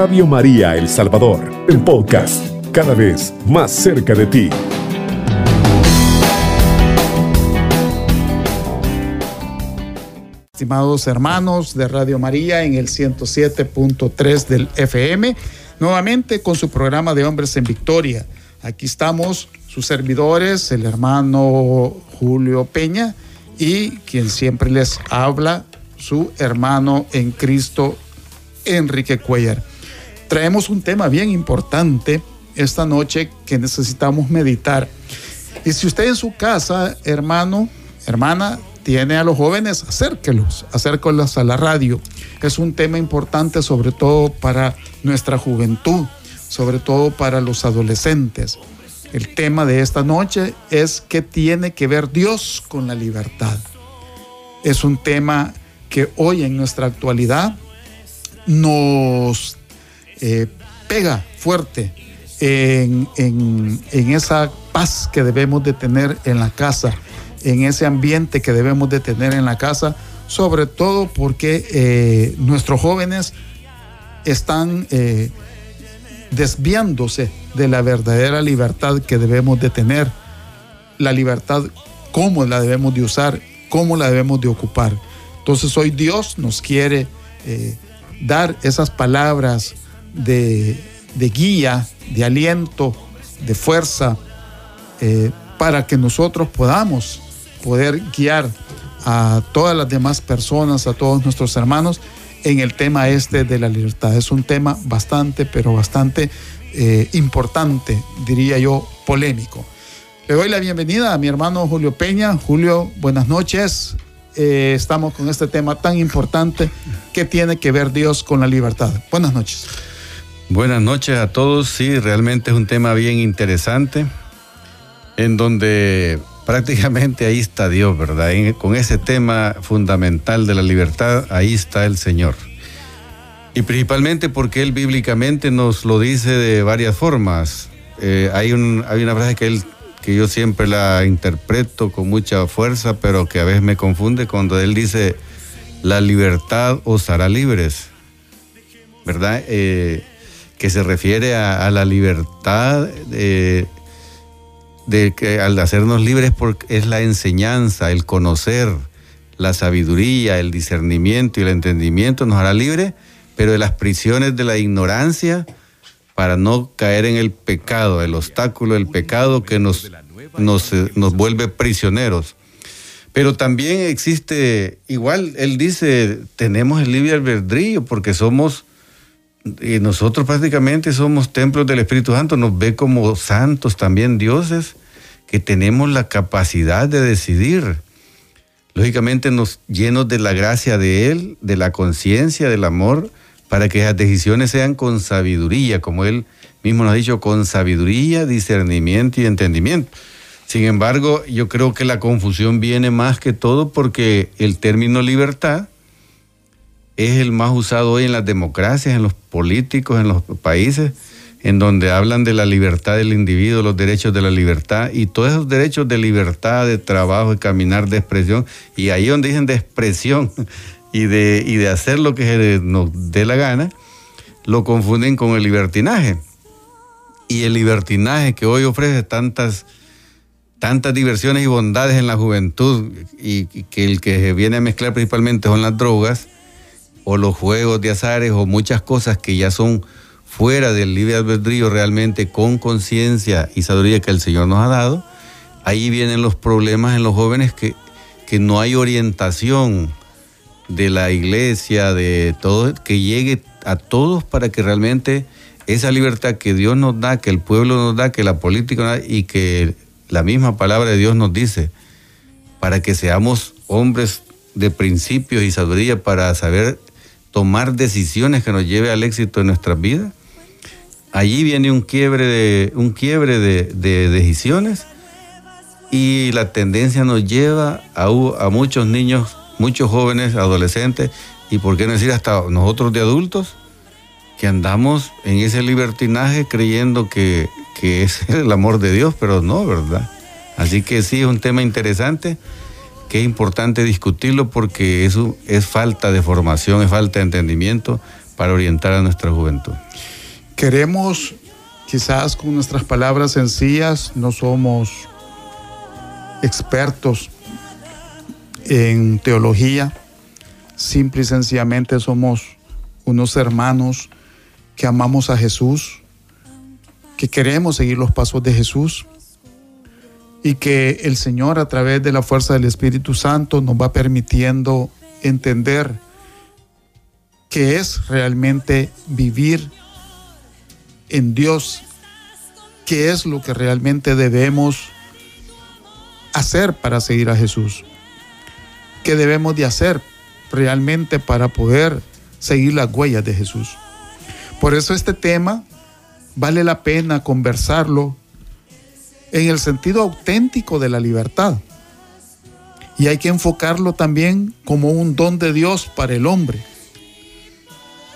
Radio María El Salvador, el podcast, cada vez más cerca de ti. Estimados hermanos de Radio María en el 107.3 del FM, nuevamente con su programa de Hombres en Victoria. Aquí estamos sus servidores, el hermano Julio Peña y quien siempre les habla, su hermano en Cristo, Enrique Cuellar. Traemos un tema bien importante esta noche que necesitamos meditar. Y si usted en su casa, hermano, hermana, tiene a los jóvenes, acérquelos, acérquelos a la radio. Es un tema importante sobre todo para nuestra juventud, sobre todo para los adolescentes. El tema de esta noche es qué tiene que ver Dios con la libertad. Es un tema que hoy en nuestra actualidad nos eh, pega fuerte en, en, esa paz que debemos de tener en la casa, en ese ambiente que debemos de tener en la casa, sobre todo porque eh, nuestros jóvenes están eh, desviándose de la verdadera libertad que debemos de tener, la libertad, cómo la debemos de usar, cómo la debemos de ocupar. Entonces hoy Dios nos quiere dar esas palabras de, guía, de aliento, de fuerza, eh, para que nosotros podamos poder guiar a todas las demás personas, a todos nuestros hermanos en el tema este de la libertad. Es un tema bastante, pero bastante eh, importante, diría yo, polémico. Le doy la bienvenida a mi hermano Julio Peña. Julio, buenas noches. Eh, estamos con este tema tan importante que tiene que ver Dios con la libertad. Buenas noches. Buenas noches a todos. Sí, realmente es un tema bien interesante en donde prácticamente ahí está Dios, ¿verdad? con ese tema fundamental de la libertad, ahí está el Señor. Y principalmente porque Él bíblicamente nos lo dice de varias formas. Eh, hay, un, hay una frase que, él, que yo siempre la interpreto con mucha fuerza, pero que a veces me confunde cuando Él dice, la libertad os hará libres, ¿verdad? Eh, que se refiere a, la libertad de que al hacernos libres porque es la enseñanza, el conocer, la sabiduría, el discernimiento y el entendimiento nos hará libres pero de las prisiones de la ignorancia para no caer en el pecado, el obstáculo del pecado que nos, nos, nos vuelve prisioneros. Pero también existe, igual él dice, tenemos el libre albedrío porque somos, nosotros prácticamente somos templos del Espíritu Santo, nos ve como santos también dioses, que tenemos la capacidad de decidir. Lógicamente nos llenos de la gracia de Él, de la conciencia, del amor, para que esas decisiones sean con sabiduría, como él mismo nos ha dicho, con sabiduría, discernimiento y entendimiento. Sin embargo, yo creo que la confusión viene más que todo porque el término libertad es el más usado hoy en las democracias, en los políticos, en los países, en donde hablan de la libertad del individuo, los derechos de la libertad y todos esos derechos de libertad, de trabajo, de caminar, de expresión, y ahí donde dicen de expresión, y de, y de hacer lo que nos dé la gana, lo confunden con el libertinaje. Y el libertinaje que hoy ofrece tantas, tantas diversiones y bondades en la juventud y, que el que viene a mezclar principalmente son las drogas o los juegos de azares o muchas cosas que ya son fuera del libre albedrío realmente con conciencia y sabiduría que el Señor nos ha dado, ahí vienen los problemas en los jóvenes que, que no hay orientación de la iglesia, de todo, que llegue a todos para que realmente esa libertad que Dios nos da, que el pueblo nos da, que la política nos da y que la misma palabra de Dios nos dice, para que seamos hombres de principios y sabiduría para saber tomar decisiones que nos lleve al éxito en nuestras vidas. Allí viene un quiebre de, un quiebre de, de decisiones y la tendencia nos lleva a muchos niños muchos jóvenes, adolescentes, y por qué no decir hasta nosotros de adultos, que andamos en ese libertinaje creyendo que, es el amor de Dios, pero no, ¿verdad? Así que sí, es un tema interesante es importante discutirlo porque eso es falta de formación, es falta de entendimiento para orientar a nuestra juventud. Queremos, quizás con nuestras palabras sencillas, no somos expertos en teología, simple y sencillamente somos unos hermanos que amamos a Jesús, que queremos seguir los pasos de Jesús y que el Señor a través de la fuerza del Espíritu Santo nos va permitiendo entender qué es realmente vivir en Dios, qué es lo que realmente debemos hacer para seguir a Jesús, qué debemos de hacer realmente para poder seguir las huellas de Jesús. Por eso este tema vale la pena conversarlo en el sentido auténtico de la libertad. Y hay que enfocarlo también como un don de Dios para el hombre.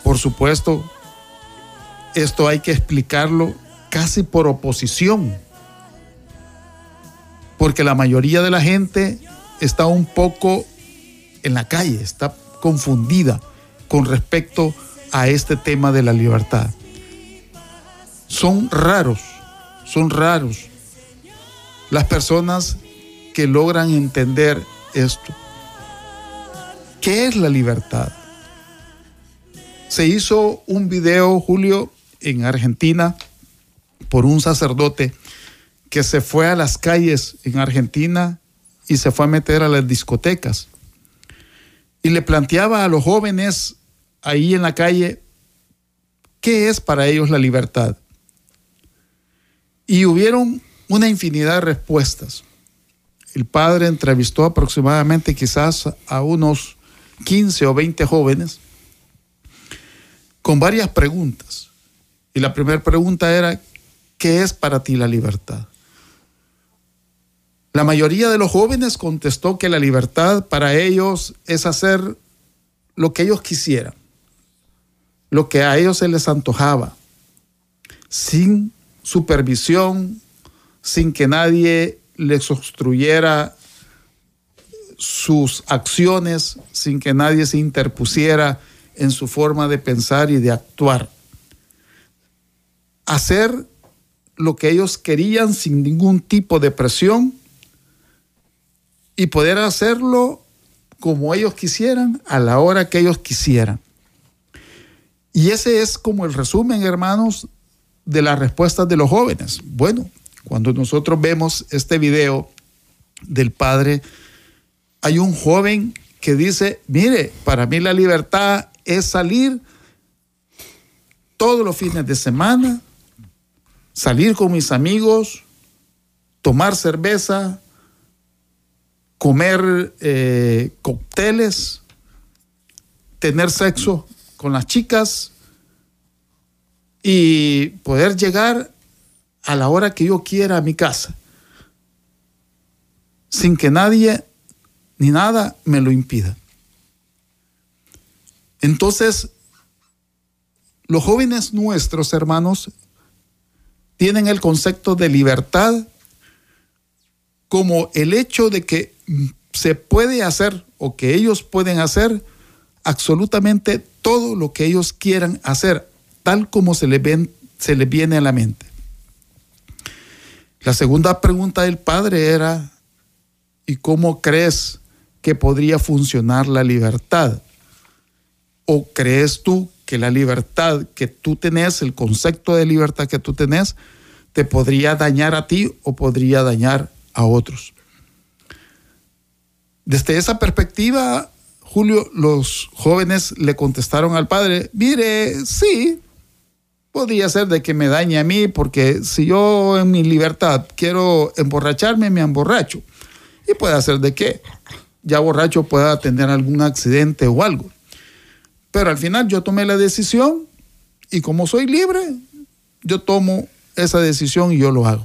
Por supuesto, esto hay que explicarlo casi por oposición, porque la mayoría de la gente está un poco en la calle, está confundida con respecto a este tema de la libertad. Son raros, son raros las personas que logran entender esto. ¿Qué es la libertad? Se hizo un video, Julio, en Argentina por un sacerdote que se fue a las calles en Argentina y se fue a meter a las discotecas. Y le planteaba a los jóvenes ahí en la calle qué es para ellos la libertad. Y hubieron una infinidad de respuestas. El padre entrevistó aproximadamente quizás a unos 15 o 20 jóvenes con varias preguntas. Y la primera pregunta era, ¿qué es para ti la libertad? La mayoría de los jóvenes contestó que la libertad para ellos es hacer lo que ellos quisieran, lo que a ellos se les antojaba, sin supervisión, sin que nadie les obstruyera sus acciones, sin que nadie se interpusiera en su forma de pensar y de actuar. Hacer lo que ellos querían sin ningún tipo de presión y poder hacerlo como ellos quisieran, a la hora que ellos quisieran. Y ese es como el resumen, hermanos, de las respuestas de los jóvenes. Bueno, cuando nosotros vemos este video del padre, hay un joven que dice, mire, para mí la libertad es salir todos los fines de semana, salir con mis amigos, tomar cerveza, comer eh, cócteles, tener sexo con las chicas y poder llegar a la hora que yo quiera a mi casa, sin que nadie ni nada me lo impida. Entonces, los jóvenes nuestros hermanos tienen el concepto de libertad como el hecho de que se puede hacer o que ellos pueden hacer absolutamente todo lo que ellos quieran hacer, tal como se les, ven, se les viene a la mente. La segunda pregunta del padre era, ¿y cómo crees que podría funcionar la libertad? ¿O crees tú que la libertad que tú tenés, el concepto de libertad que tú tenés, te podría dañar a ti o podría dañar a otros? Desde esa perspectiva, Julio, los jóvenes le contestaron al padre, mire, sí, podría ser de que me dañe a mí, porque si yo en mi libertad quiero emborracharme, me emborracho. Y puede ser de que ya borracho pueda tener algún accidente o algo. Pero al final yo tomé la decisión y como soy libre, yo tomo esa decisión y yo lo hago.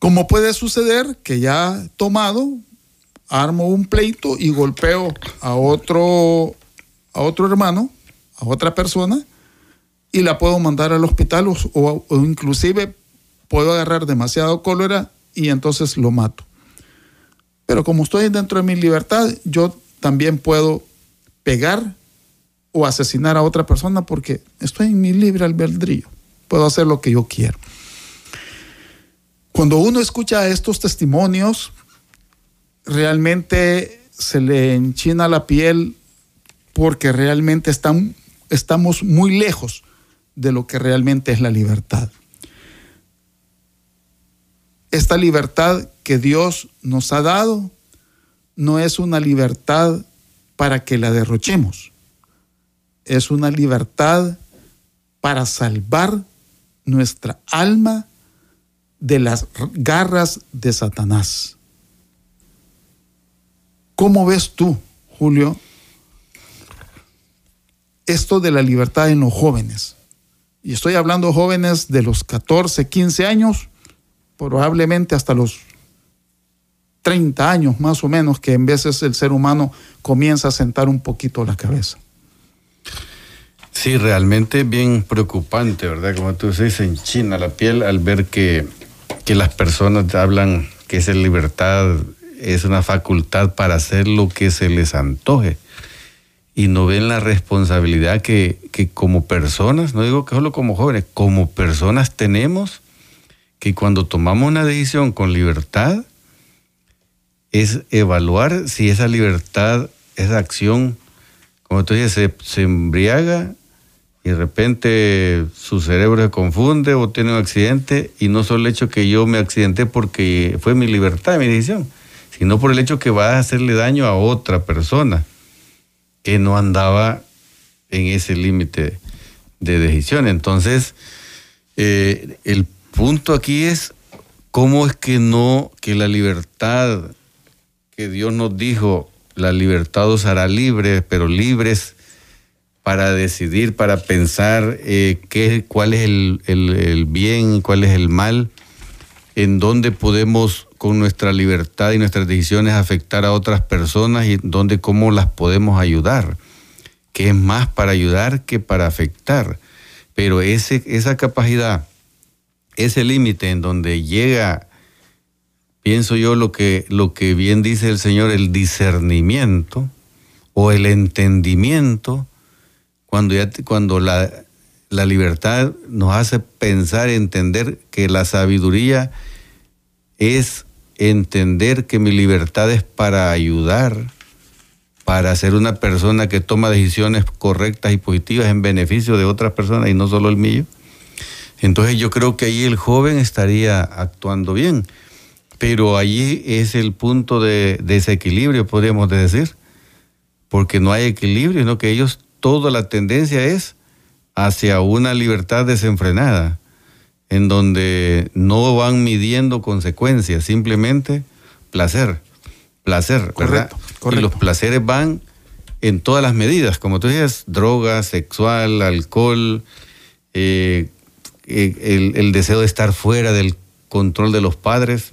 Como puede suceder que ya tomado, armo un pleito y golpeo a otro, a otro hermano, a otra persona, y la puedo mandar al hospital o, inclusive puedo agarrar demasiado cólera y entonces lo mato. Pero como estoy dentro de mi libertad, yo también puedo pegar o asesinar a otra persona porque estoy en mi libre albedrío. Puedo hacer lo que yo quiero. Cuando uno escucha estos testimonios, realmente se le enchina la piel porque realmente están, estamos muy lejos de lo que realmente es la libertad. Esta libertad que Dios nos ha dado no es una libertad para que la derrochemos, es una libertad para salvar nuestra alma de las garras de Satanás. ¿Cómo ves tú, Julio, esto de la libertad en los jóvenes? Y estoy hablando jóvenes de los 14, 15 años, probablemente hasta los 30 años más o menos, que en veces el ser humano comienza a sentar un poquito la cabeza. Sí, realmente bien preocupante, ¿verdad? Como tú dices, en China la piel al ver que, que las personas hablan que esa libertad es una facultad para hacer lo que se les antoje y no ven la responsabilidad que, que como personas, no digo que solo como jóvenes, como personas tenemos que cuando tomamos una decisión con libertad, es evaluar si esa libertad, esa acción, como tú dices, se, embriaga y de repente su cerebro se confunde o tiene un accidente y no solo el hecho que yo me accidenté porque fue mi libertad, mi decisión, sino por el hecho que va a hacerle daño a otra persona que no andaba en ese límite de decisión. Entonces, eh, el punto aquí es cómo es que no, que la libertad que Dios nos dijo, la libertad os hará libres, pero libres para decidir, para pensar eh, qué, cuál es el, el bien, cuál es el mal, en dónde podemos con nuestra libertad y nuestras decisiones afectar a otras personas y dónde cómo las podemos ayudar, que es más para ayudar que para afectar. Pero ese, esa capacidad, ese límite en donde llega pienso yo lo que, lo que bien dice el Señor, el discernimiento o el entendimiento, cuando, ya, cuando la, la libertad nos hace pensar, entender que la sabiduría es entender que mi libertad es para ayudar, para ser una persona que toma decisiones correctas y positivas en beneficio de otras personas y no solo el mío. Entonces yo creo que ahí el joven estaría actuando bien. Pero allí es el punto de desequilibrio, podríamos decir, porque no hay equilibrio, sino que ellos, toda la tendencia es hacia una libertad desenfrenada, en donde no van midiendo consecuencias, simplemente placer, placer, ¿verdad? Y los placeres van en todas las medidas, como tú dices, droga, sexual, alcohol, eh, eh, el, el deseo de estar fuera del control de los padres,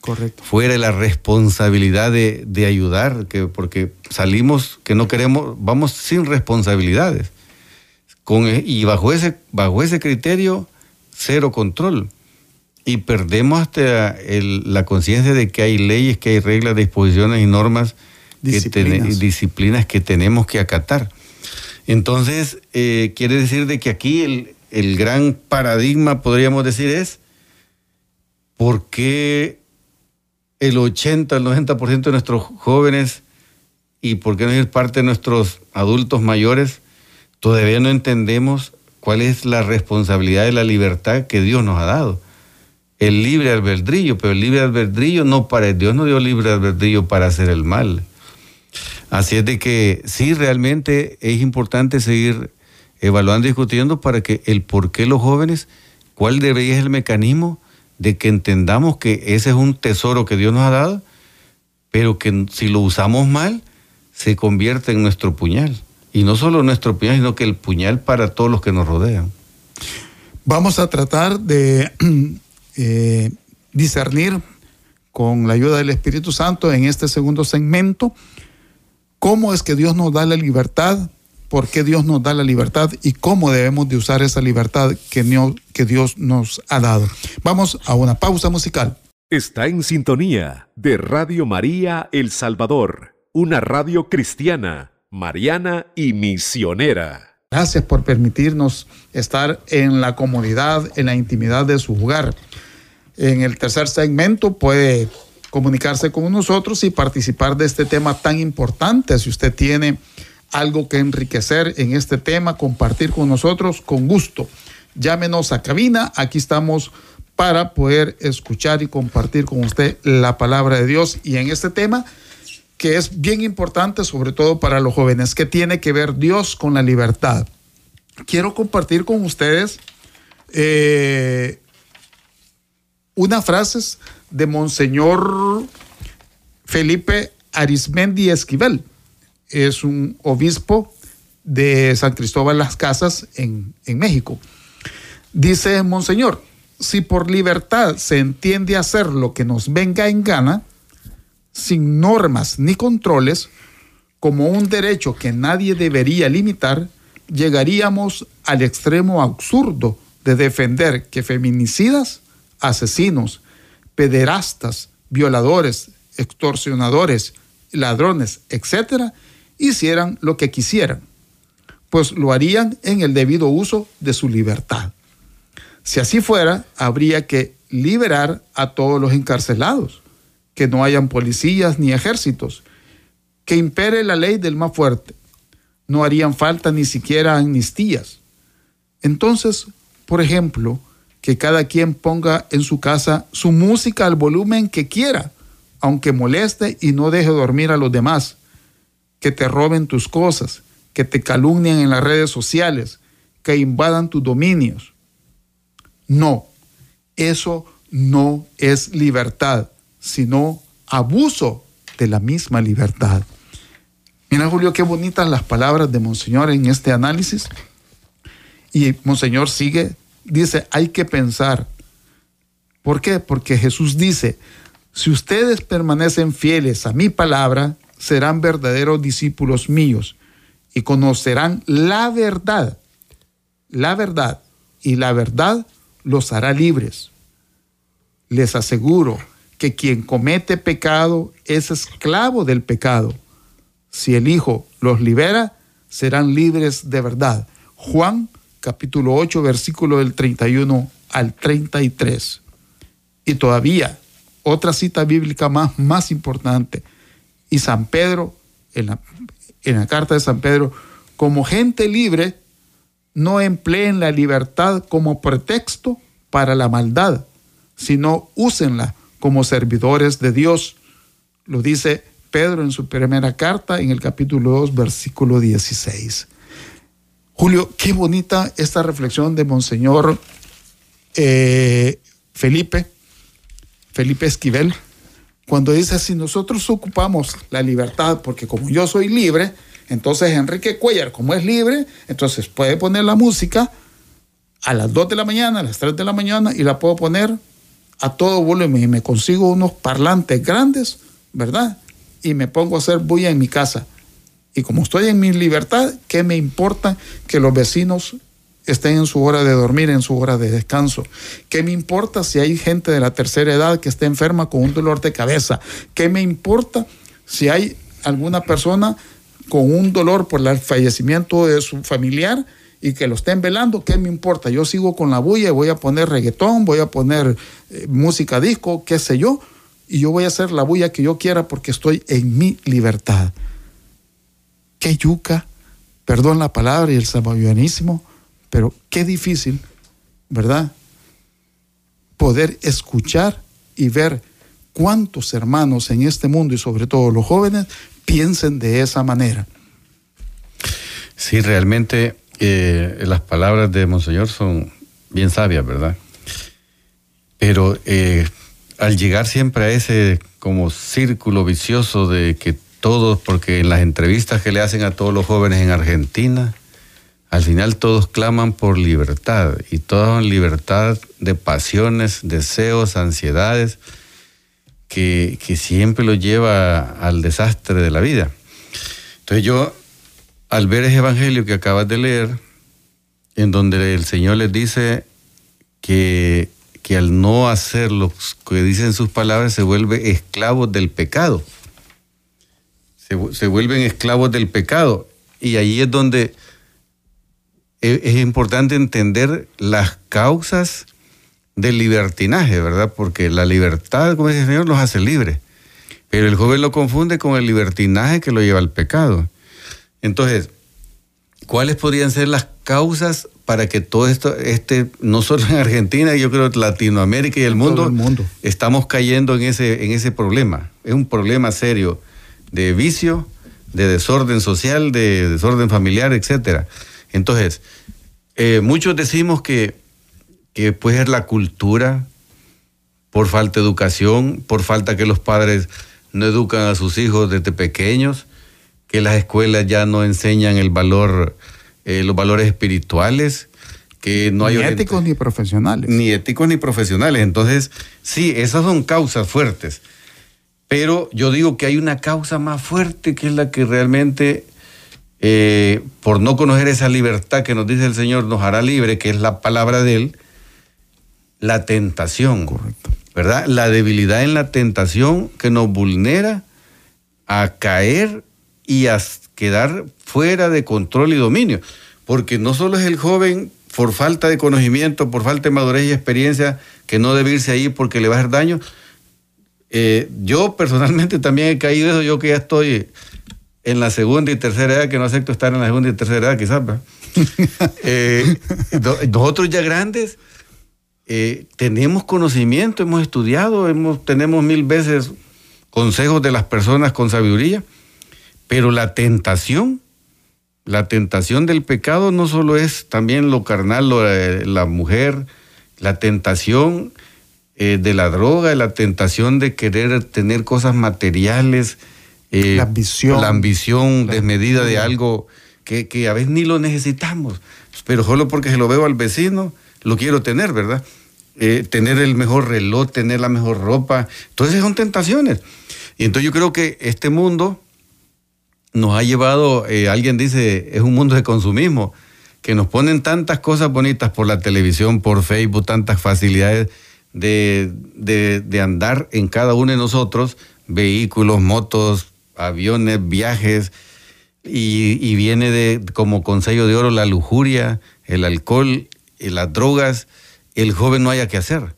Correcto. fuera la responsabilidad de, ayudar, que, porque salimos que no queremos, vamos sin responsabilidades. Con, e, y bajo ese, bajo ese criterio, cero control. Y perdemos hasta la conciencia de que hay leyes, que hay reglas, disposiciones y normas, disciplinas que, disciplinas que tenemos que acatar. Entonces, eh, quiere decir de que aquí el, el gran paradigma, podríamos decir, es por qué el 80, el 90% de nuestros jóvenes y por qué no decir parte de nuestros adultos mayores, todavía no entendemos cuál es la responsabilidad de la libertad que Dios nos ha dado. El libre albedrío, pero el libre albedrío no para Dios no dio libre albedrío para hacer el mal. Así es de que sí, realmente es importante seguir evaluando y discutiendo para que el por qué los jóvenes, cuál debería ser el mecanismo de que entendamos que ese es un tesoro que Dios nos ha dado, pero que si lo usamos mal, se convierte en nuestro puñal. Y no solo nuestro puñal, sino que el puñal para todos los que nos rodean. Vamos a tratar de eh, discernir con la ayuda del Espíritu Santo en este segundo segmento cómo es que Dios nos da la libertad por qué Dios nos da la libertad y cómo debemos de usar esa libertad que, que Dios nos ha dado. Vamos a una pausa musical. Está en sintonía de Radio María El Salvador, una radio cristiana mariana y misionera. Gracias por permitirnos estar en la comodidad, en la intimidad de su hogar. En el tercer segmento puede comunicarse con nosotros y participar de este tema tan importante. Si usted tiene algo que enriquecer en este tema, compartir con nosotros, con gusto. Llámenos a cabina, aquí estamos para poder escuchar y compartir con usted la palabra de Dios y en este tema que es bien importante, sobre todo para los jóvenes, que tiene que ver Dios con la libertad. Quiero compartir con ustedes eh, unas frases de Monseñor Felipe Arismendi Esquivel. Es un obispo de San Cristóbal Las Casas en, en México. Dice Monseñor, si por libertad se entiende hacer lo que nos venga en gana, sin normas ni controles, como un derecho que nadie debería limitar, llegaríamos al extremo absurdo de defender que feminicidas, asesinos, pederastas, violadores, extorsionadores, ladrones, etcétera, hicieran lo que quisieran, pues lo harían en el debido uso de su libertad. Si así fuera, habría que liberar a todos los encarcelados, que no hayan policías ni ejércitos, que impere la ley del más fuerte. No harían falta ni siquiera amnistías. Entonces, por ejemplo, que cada quien ponga en su casa su música al volumen que quiera, aunque moleste y no deje dormir a los demás, que te roben tus cosas, que te calumnien en las redes sociales, que invadan tus dominios. No, eso no es libertad, sino abuso de la misma libertad. Mira, Julio, qué bonitas las palabras de Monseñor en este análisis. Y Monseñor sigue, dice, hay que pensar. ¿Por qué? Porque Jesús dice, si ustedes permanecen fieles a mi palabra, serán verdaderos discípulos míos y conocerán la verdad, la verdad, y la verdad los hará libres. Les aseguro que quien comete pecado es esclavo del pecado. Si el Hijo los libera, serán libres de verdad. Juan capítulo 8, versículo del 31 al 33. Y todavía, otra cita bíblica más, más importante. Y San Pedro, en la, en la carta de San Pedro, como gente libre, no empleen la libertad como pretexto para la maldad, sino úsenla como servidores de Dios. Lo dice Pedro en su primera carta, en el capítulo 2, versículo 16. Julio, qué bonita esta reflexión de Monseñor eh, Felipe, Felipe Esquivel, cuando dice, si nosotros ocupamos la libertad, porque como yo soy libre, entonces Enrique Cuellar, como es libre, entonces puede poner la música a las 2 de la mañana, a las 3 de la mañana, y la puedo poner a todo volumen y me consigo unos parlantes grandes, ¿verdad? Y me pongo a hacer bulla en mi casa. Y como estoy en mi libertad, ¿qué me importa que los vecinos estén en su hora de dormir, en su hora de descanso? ¿Qué me importa si hay gente de la tercera edad que esté enferma con un dolor de cabeza? ¿Qué me importa si hay alguna persona con un dolor por el fallecimiento de su familiar y que lo estén velando, ¿qué me importa? Yo sigo con la bulla y voy a poner reggaetón, voy a poner eh, música disco, qué sé yo, y yo voy a hacer la bulla que yo quiera porque estoy en mi libertad. Qué yuca, perdón la palabra y el sabayonismo, pero qué difícil, ¿verdad? Poder escuchar y ver cuántos hermanos en este mundo y sobre todo los jóvenes piensen de esa manera. Sí, realmente las palabras de Monseñor son bien sabias, ¿verdad? Pero eh, al llegar siempre a ese como círculo vicioso de que todos, porque en las entrevistas que le hacen a todos los jóvenes en Argentina, al final todos claman por libertad y toda libertad de pasiones, deseos, ansiedades, que, que siempre lo lleva al desastre de la vida. Entonces yo al ver ese evangelio que acabas de leer, en donde el Señor les dice que, que al no hacer lo que dicen sus palabras se vuelve esclavo del pecado. se, vuelven esclavos del pecado. Y ahí es donde es, es importante entender las causas del libertinaje, ¿verdad? Porque la libertad, como dice el Señor, los hace libres. Pero el joven lo confunde con el libertinaje que lo lleva al pecado. Entonces, ¿cuáles podrían ser las causas para que todo esto, este, no solo en Argentina, yo creo que Latinoamérica y el mundo, estamos cayendo en ese, en ese problema? Es un problema serio de vicio, de desorden social, de desorden familiar, etcétera. Entonces, eh, muchos decimos que, que puede ser la cultura, por falta de educación, por falta que los padres no educan a sus hijos desde pequeños, que las escuelas ya no enseñan el valor, eh, los valores espirituales, que no hay... Ni éticos ni profesionales. Ni éticos ni profesionales. Entonces, sí, esas son causas fuertes. Pero yo digo que hay una causa más fuerte que es la que realmente, eh, por no conocer esa libertad que nos dice el Señor, nos hará libre, que es la palabra de Él, la tentación. Correcto. ¿verdad? La debilidad en la tentación que nos vulnera a caer y a quedar fuera de control y dominio. Porque no solo es el joven por falta de conocimiento, por falta de madurez y experiencia, que no debe irse ahí porque le va a hacer daño. Eh, yo personalmente también he caído eso, yo que ya estoy en la segunda y tercera edad, que no acepto estar en la segunda y tercera edad quizás. eh, nosotros ya grandes eh, tenemos conocimiento, hemos estudiado, hemos, tenemos mil veces consejos de las personas con sabiduría, pero la tentación, la tentación del pecado no solo es también lo carnal, eh, la mujer, la tentación eh, de la droga, la tentación de querer tener cosas materiales, la ambición, la ambición desmedida de algo que, que a veces ni lo necesitamos, pero solo porque se lo veo al vecino, lo quiero tener, ¿verdad? Eh, tener el mejor reloj, tener la mejor ropa. Entonces son tentaciones. Y entonces yo creo que este mundo nos ha llevado, eh, alguien dice, es un mundo de consumismo, que nos ponen tantas cosas bonitas por la televisión, por Facebook, tantas facilidades de, de, andar en cada uno de nosotros, vehículos, motos, aviones, viajes, y, y viene de como consejo de oro la lujuria, el alcohol, y las drogas el joven no haya que hacer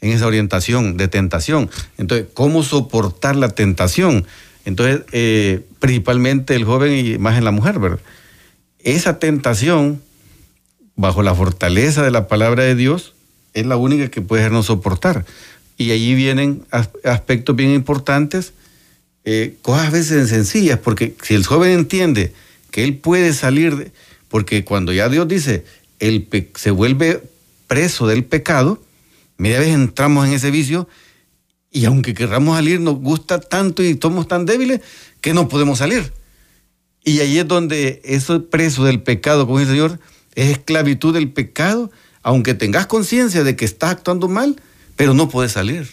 en esa orientación de tentación. Entonces, ¿cómo soportar la tentación? Entonces, eh, principalmente el joven y más en la mujer, ¿verdad? Esa tentación, bajo la fortaleza de la palabra de Dios, es la única que puede hacernos soportar. Y allí vienen aspectos bien importantes, eh, cosas a veces sencillas, porque si el joven entiende que él puede salir, porque cuando ya Dios dice, él se vuelve preso del pecado, media vez entramos en ese vicio y aunque querramos salir, nos gusta tanto y somos tan débiles que no podemos salir. Y ahí es donde eso preso del pecado, como dice el Señor, es esclavitud del pecado, aunque tengas conciencia de que estás actuando mal, pero no puedes salir.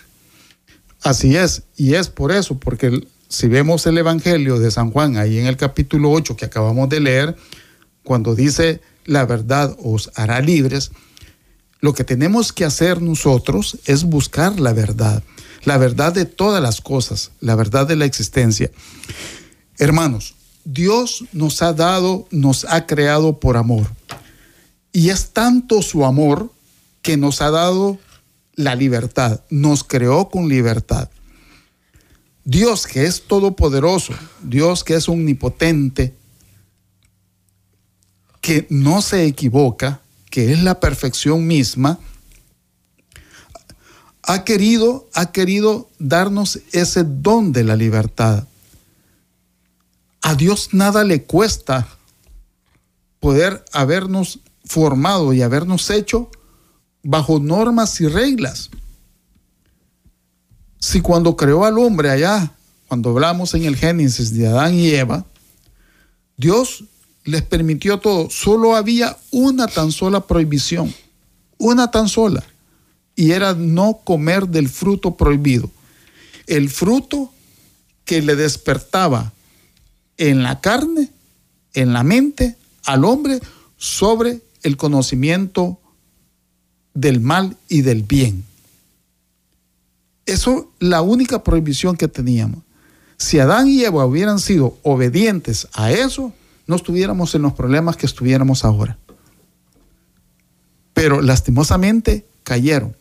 Así es, y es por eso, porque si vemos el Evangelio de San Juan ahí en el capítulo 8 que acabamos de leer, cuando dice la verdad os hará libres, lo que tenemos que hacer nosotros es buscar la verdad, la verdad de todas las cosas, la verdad de la existencia. Hermanos, Dios nos ha dado, nos ha creado por amor. Y es tanto su amor que nos ha dado la libertad, nos creó con libertad. Dios que es todopoderoso, Dios que es omnipotente, que no se equivoca, que es la perfección misma, ha querido, ha querido darnos ese don de la libertad. A Dios nada le cuesta poder habernos formado y habernos hecho bajo normas y reglas. Si cuando creó al hombre allá, cuando hablamos en el Génesis de Adán y Eva, Dios les permitió todo. Solo había una tan sola prohibición, una tan sola, y era no comer del fruto prohibido. El fruto que le despertaba en la carne, en la mente, al hombre sobre el conocimiento del mal y del bien. Eso la única prohibición que teníamos. Si Adán y Eva hubieran sido obedientes a eso, no estuviéramos en los problemas que estuviéramos ahora. Pero lastimosamente cayeron,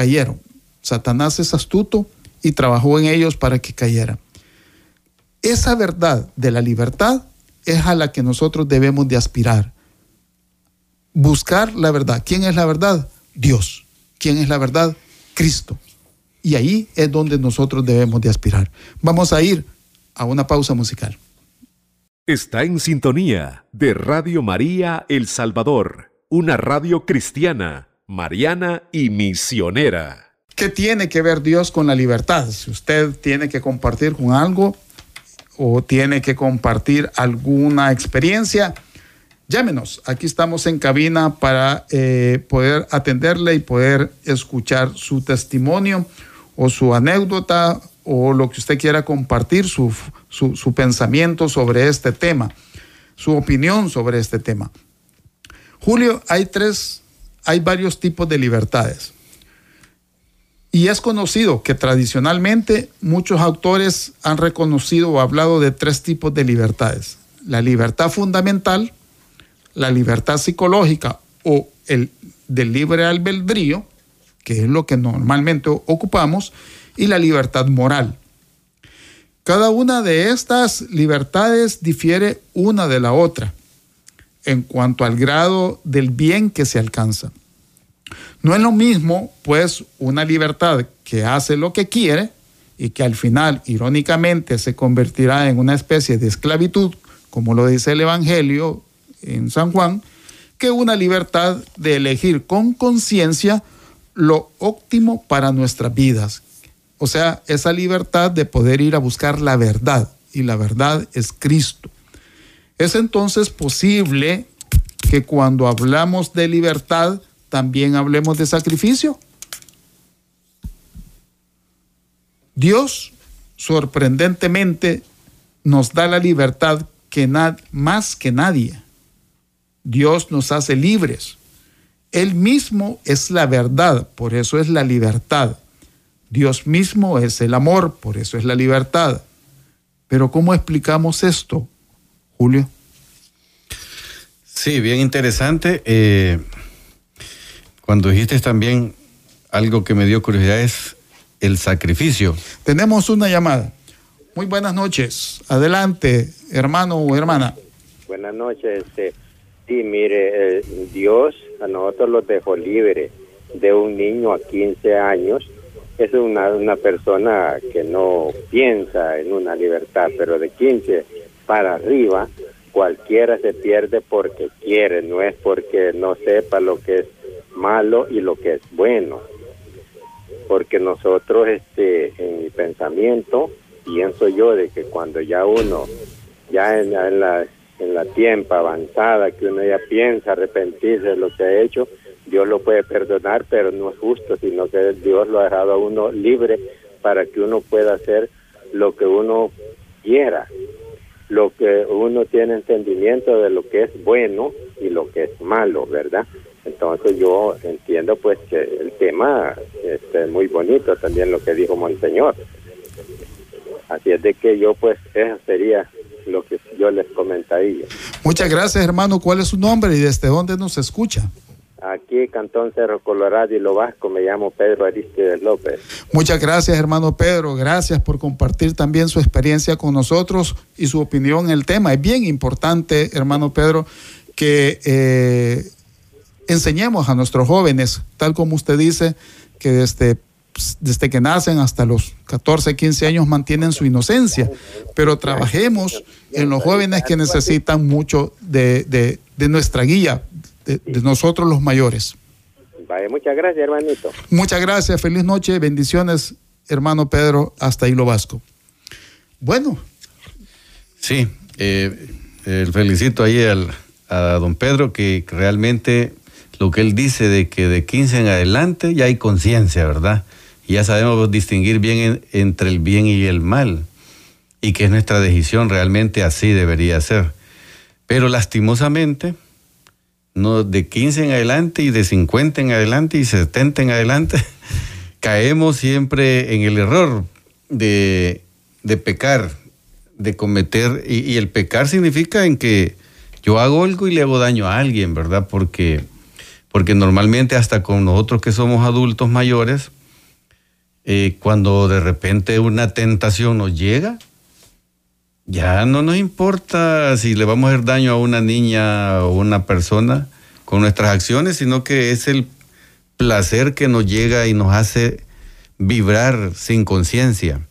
cayeron. Satanás es astuto y trabajó en ellos para que cayeran. Esa verdad de la libertad es a la que nosotros debemos de aspirar. Buscar la verdad. ¿Quién es la verdad? Dios. ¿Quién es la verdad? Cristo. Y ahí es donde nosotros debemos de aspirar. Vamos a ir a una pausa musical. Está en sintonía de Radio María El Salvador, una radio cristiana, mariana y misionera. ¿Qué tiene que ver Dios con la libertad? Si usted tiene que compartir con algo o tiene que compartir alguna experiencia, llámenos. Aquí estamos en cabina para eh, poder atenderle y poder escuchar su testimonio o su anécdota o lo que usted quiera compartir, su, su, pensamiento sobre este tema, su opinión sobre este tema. Julio, hay tres, hay varios tipos de libertades. Y es conocido que tradicionalmente muchos autores han reconocido o hablado de tres tipos de libertades. La libertad fundamental, la libertad psicológica o el del libre albedrío que es lo que normalmente ocupamos, y la libertad moral. Cada una de estas libertades difiere una de la otra en cuanto al grado del bien que se alcanza. No es lo mismo, pues, una libertad que hace lo que quiere y que al final, irónicamente, se convertirá en una especie de esclavitud, como lo dice el Evangelio en San Juan, que una libertad de elegir con conciencia lo óptimo para nuestras vidas. O sea, esa libertad de poder ir a buscar la verdad, y la verdad es Cristo. Es entonces posible que cuando hablamos de libertad, también hablemos de sacrificio. Dios sorprendentemente nos da la libertad que más que nadie. Dios nos hace libres. Él mismo es la verdad, por eso es la libertad. Dios mismo es el amor, por eso es la libertad. Pero ¿cómo explicamos esto, Julio? Sí, bien interesante. Eh, cuando dijiste también algo que me dio curiosidad es el sacrificio. Tenemos una llamada. Muy buenas noches. Adelante, hermano o hermana. Buenas noches. Este, sí, mire, eh, Dios a nosotros los dejó libre de un niño a 15 años. Es una, una persona que no piensa en una libertad, pero de 15 para arriba cualquiera se pierde porque quiere, no es porque no sepa lo que es malo y lo que es bueno. Porque nosotros, este, en mi pensamiento, pienso yo de que cuando ya uno, ya en, la en la tiempo avanzada, que uno ya piensa arrepentirse de lo que ha hecho, Dios lo puede perdonar, pero no es justo, sino que Dios lo ha dejado a uno libre para que uno pueda hacer lo que uno quiera, lo que uno tiene entendimiento de lo que es bueno y lo que es malo, ¿verdad? Entonces yo entiendo pues que el tema este, es muy bonito también lo que dijo Monseñor. Así es de que yo pues eso sería lo que yo les comentaría. Muchas gracias, hermano. ¿Cuál es su nombre y desde dónde nos escucha? Aquí, Cantón Cerro Colorado y Lo Vasco, me llamo Pedro Aristides López. Muchas gracias, hermano Pedro. Gracias por compartir también su experiencia con nosotros y su opinión en el tema. Es bien importante, hermano Pedro, que eh, enseñemos a nuestros jóvenes, tal como usted dice, que desde desde que nacen hasta los 14, 15 años mantienen su inocencia, pero trabajemos en los jóvenes que necesitan mucho de, nuestra guía, de, nosotros los mayores. muchas gracias, hermanito. Muchas gracias, feliz noche, bendiciones, hermano Pedro, hasta Hilo Vasco. Bueno. Sí, eh, felicito ahí a don Pedro que realmente lo que él dice de que de 15 en adelante ya hay conciencia, ¿verdad? ya sabemos distinguir bien entre el bien y el mal y que es nuestra decisión realmente así debería ser. Pero lastimosamente, no de 15 en adelante y de 50 en adelante y 70 en adelante, caemos siempre en el error de de pecar, de cometer, y, el pecar significa en que yo hago algo y le hago daño a alguien, ¿verdad? Porque, porque normalmente hasta con nosotros que somos adultos mayores, eh, cuando de repente una tentación nos llega, ya no nos importa si le vamos a hacer daño a una niña o una persona con nuestras acciones, sino que es el placer que nos llega y nos hace vibrar sin conciencia.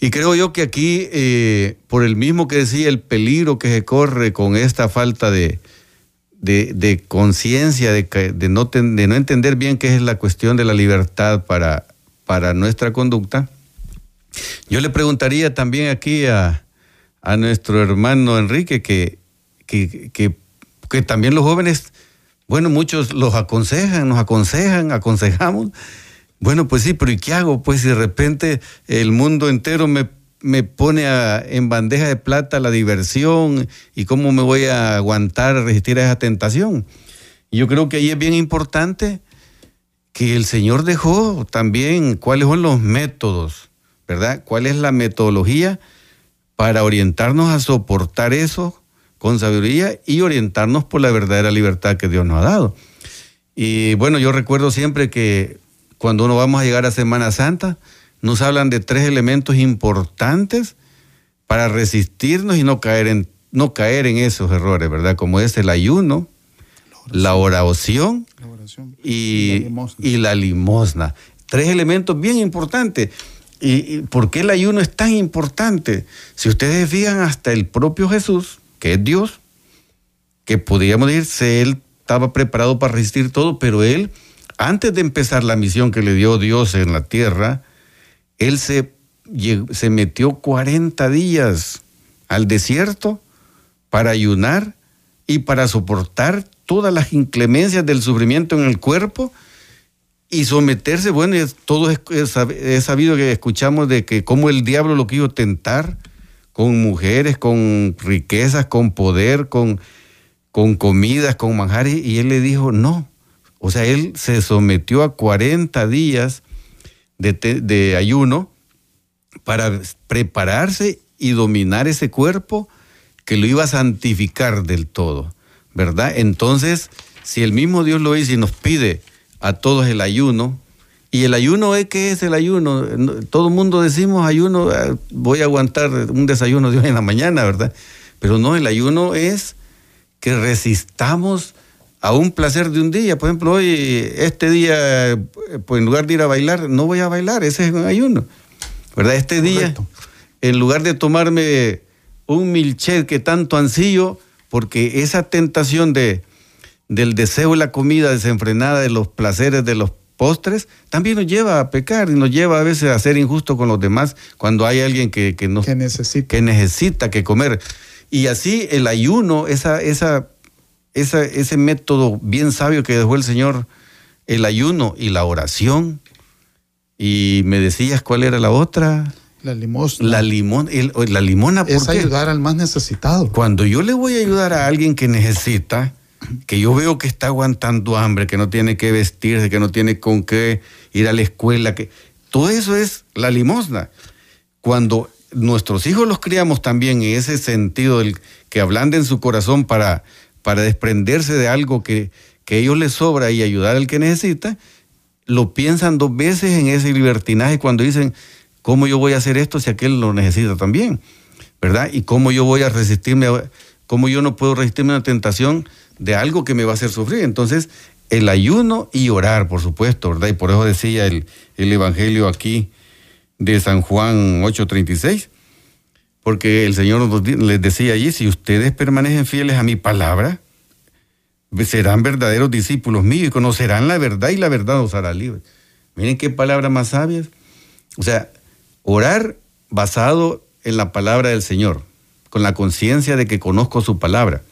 Y creo yo que aquí, eh, por el mismo que decía, el peligro que se corre con esta falta de, de, conciencia, de, de, no, de no entender bien qué es la cuestión de la libertad para, para nuestra conducta, yo le preguntaría también aquí a, a nuestro hermano Enrique que, que, que, también los jóvenes, bueno, muchos los aconsejan, nos aconsejan, aconsejamos, bueno, pues sí, pero ¿y qué hago? Pues si de repente el mundo entero me, me pone en bandeja de plata la diversión y cómo me voy a aguantar, resistir a esa tentación. Yo creo que ahí es bien importante que el Señor dejó también cuáles son los métodos, ¿verdad? ¿Cuál es la metodología para orientarnos a soportar eso con sabiduría y orientarnos por la verdadera libertad que Dios nos ha dado? Y bueno, yo recuerdo siempre que cuando uno vamos a llegar a Semana Santa, nos hablan de tres elementos importantes para resistirnos y no caer en, no caer en esos errores, ¿verdad? Como es el ayuno, la oración, y, la limosna. Tres elementos bien importantes. ¿Y, por qué el ayuno es tan importante? Si ustedes fijan, hasta el propio Jesús, que es Dios, que podríamos decir, él estaba preparado para resistir todo, pero él antes de empezar la misión que le dio Dios en la tierra, él se, se metió 40 días al desierto para ayunar y para soportar todas las inclemencias del sufrimiento en el cuerpo y someterse, bueno, todo es, sabido que escuchamos de que cómo el diablo lo quiso tentar con mujeres, con riquezas, con poder, con, con comidas, con manjares, y él le dijo, no, o sea, él se sometió a 40 días de, ayuno para prepararse y dominar ese cuerpo que lo iba a santificar del todo, ¿verdad? Entonces, si el mismo Dios lo hizo y nos pide a todos el ayuno, y el ayuno es que es el ayuno, todo el mundo decimos ayuno, ah, voy a aguantar un desayuno de hoy en la mañana, ¿verdad? Pero no, el ayuno es que resistamos a un placer de un día. Por ejemplo, hoy, este día, pues en lugar de ir a bailar, no voy a bailar, ese es un ayuno. ¿Verdad? Este día, en lugar de tomarme un milchet que tanto ansío, porque esa tentación de, del deseo de la comida desenfrenada, de los placeres de los postres, también nos lleva a pecar y nos lleva a veces a ser injusto con los demás cuando hay alguien que, que, no, que, necesita. que necesita que comer. Y así el ayuno, esa, esa ese método bien sabio que dejó el Señor, el ayuno y la oración. Y me decías cuál era la otra. La limosna. La, limón, la limona, ¿por es ayudar al más necesitado. Cuando yo le voy a ayudar a alguien que necesita, que yo veo que está aguantando hambre, que no tiene que vestirse, que no tiene con qué ir a la escuela, que todo eso es la limosna. Cuando nuestros hijos los criamos también en ese sentido, del, que ablanden su corazón para para desprenderse de algo que, que ellos les sobra y ayudar al que necesita, lo piensan dos veces en ese libertinaje cuando dicen, ¿cómo yo voy a hacer esto si aquel lo necesita también? ¿Verdad? ¿Y cómo yo voy a resistirme, cómo yo no puedo resistirme a una tentación de algo que me va a hacer sufrir? Entonces, el ayuno y orar, por supuesto, ¿verdad? Y por eso decía el, el Evangelio aquí de San Juan 8:36, porque el Señor les decía allí, si ustedes permanecen fieles a mi palabra, serán verdaderos discípulos míos y conocerán la verdad y la verdad os hará libre. Miren qué palabras más sabias. O sea, orar basado en la palabra del Señor, con la conciencia de que conozco su palabra.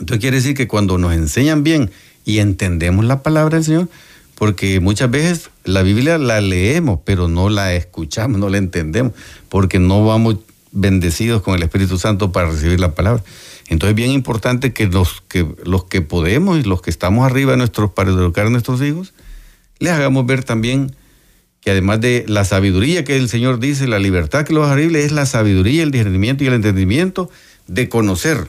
Entonces quiere decir que cuando nos enseñan bien y entendemos la palabra del Señor, porque muchas veces la Biblia la leemos, pero no la escuchamos, no la entendemos, porque no vamos bendecidos con el Espíritu Santo para recibir la palabra. Entonces es bien importante que los que, los que podemos y los que estamos arriba nuestros, para educar a nuestros hijos, les hagamos ver también que además de la sabiduría que el Señor dice, la libertad que lo va a es la sabiduría, el discernimiento y el entendimiento de conocer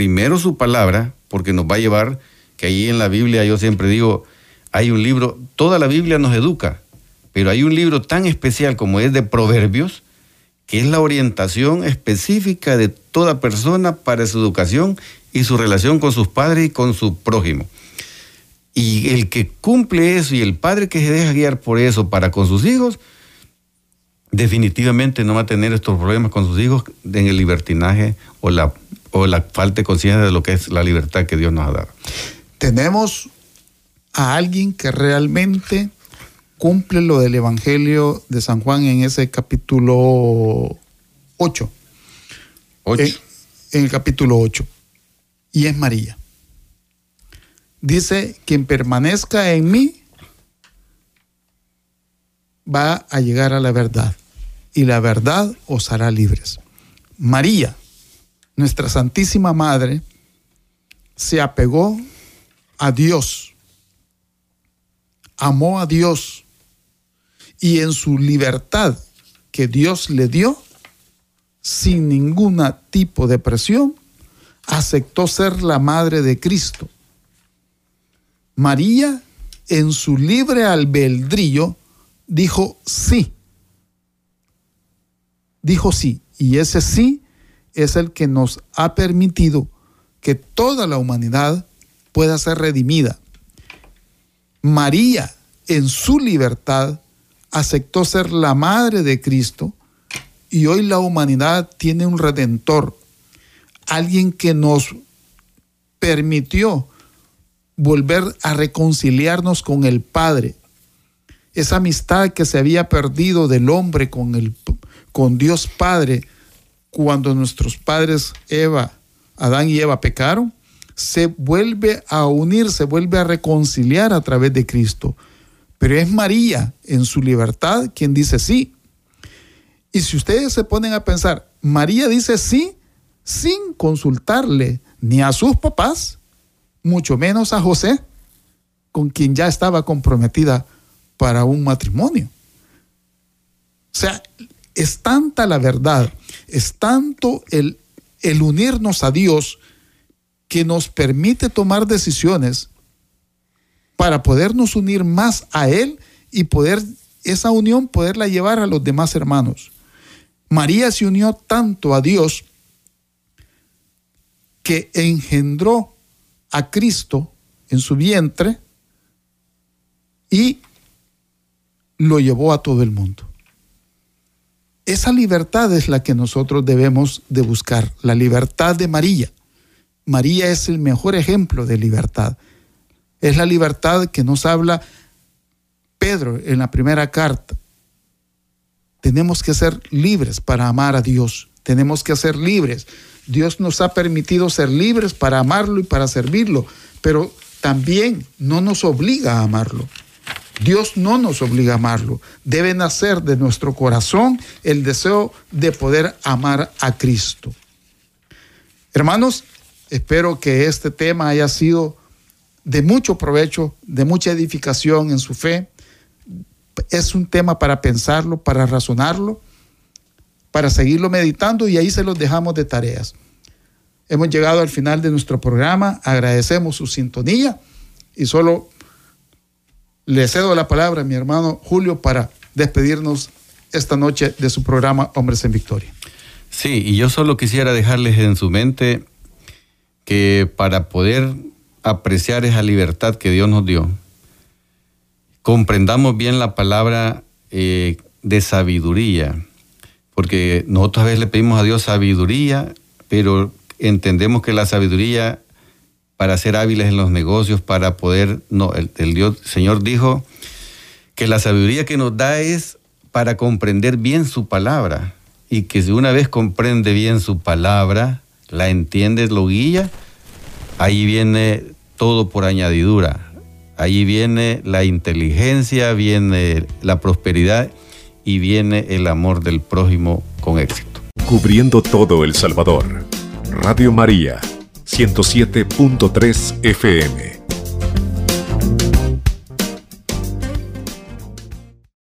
primero su palabra, porque nos va a llevar, que ahí en la Biblia yo siempre digo, hay un libro, toda la Biblia nos educa, pero hay un libro tan especial como es de Proverbios, que es la orientación específica de toda persona para su educación y su relación con sus padres y con su prójimo. Y el que cumple eso y el padre que se deja guiar por eso para con sus hijos, definitivamente no va a tener estos problemas con sus hijos en el libertinaje o la, o la falta de conciencia de lo que es la libertad que Dios nos ha dado. Tenemos a alguien que realmente cumple lo del Evangelio de San Juan en ese capítulo 8. En, en, el capítulo 8. Y es María. Dice, quien permanezca en mí va a llegar a la verdad y la verdad os hará libres. María, nuestra Santísima Madre, se apegó a Dios, amó a Dios y en su libertad que Dios le dio, sin ningún tipo de presión, aceptó ser la madre de Cristo. María, en su libre albedrío, dijo sí. Dijo sí. Y ese sí es el que nos ha permitido que toda la humanidad pueda ser redimida. María, en su libertad, aceptó ser la madre de Cristo y hoy la humanidad tiene un redentor, alguien que nos permitió volver a reconciliarnos con el Padre. Esa amistad que se había perdido del hombre con, el, con Dios Padre cuando nuestros padres Eva, Adán y Eva pecaron, se vuelve a unir, se vuelve a reconciliar a través de Cristo. Pero es María en su libertad quien dice sí. Y si ustedes se ponen a pensar, María dice sí sin consultarle ni a sus papás, mucho menos a José, con quien ya estaba comprometida para un matrimonio. O sea, es tanta la verdad, es tanto el, el unirnos a Dios que nos permite tomar decisiones para podernos unir más a Él y poder esa unión poderla llevar a los demás hermanos. María se unió tanto a Dios que engendró a Cristo en su vientre y lo llevó a todo el mundo. Esa libertad es la que nosotros debemos de buscar, la libertad de María. María es el mejor ejemplo de libertad. Es la libertad que nos habla Pedro en la primera carta. Tenemos que ser libres para amar a Dios. Tenemos que ser libres. Dios nos ha permitido ser libres para amarlo y para servirlo, pero también no nos obliga a amarlo. Dios no nos obliga a amarlo. Debe nacer de nuestro corazón el deseo de poder amar a Cristo. Hermanos, espero que este tema haya sido de mucho provecho, de mucha edificación en su fe. Es un tema para pensarlo, para razonarlo, para seguirlo meditando y ahí se los dejamos de tareas. Hemos llegado al final de nuestro programa, agradecemos su sintonía y solo le cedo la palabra a mi hermano Julio para despedirnos esta noche de su programa Hombres en Victoria. Sí, y yo solo quisiera dejarles en su mente que para poder apreciar esa libertad que Dios nos dio, comprendamos bien la palabra eh, de sabiduría, porque nosotros a veces le pedimos a Dios sabiduría, pero entendemos que la sabiduría para ser hábiles en los negocios, para poder, no, el, Dios, Señor dijo que la sabiduría que nos da es para comprender bien su palabra y que si una vez comprende bien su palabra, la entiendes, lo guía, ahí viene todo por añadidura. Ahí viene la inteligencia, viene la prosperidad y viene el amor del prójimo con éxito. Cubriendo todo El Salvador. Radio María, 107.3 FM.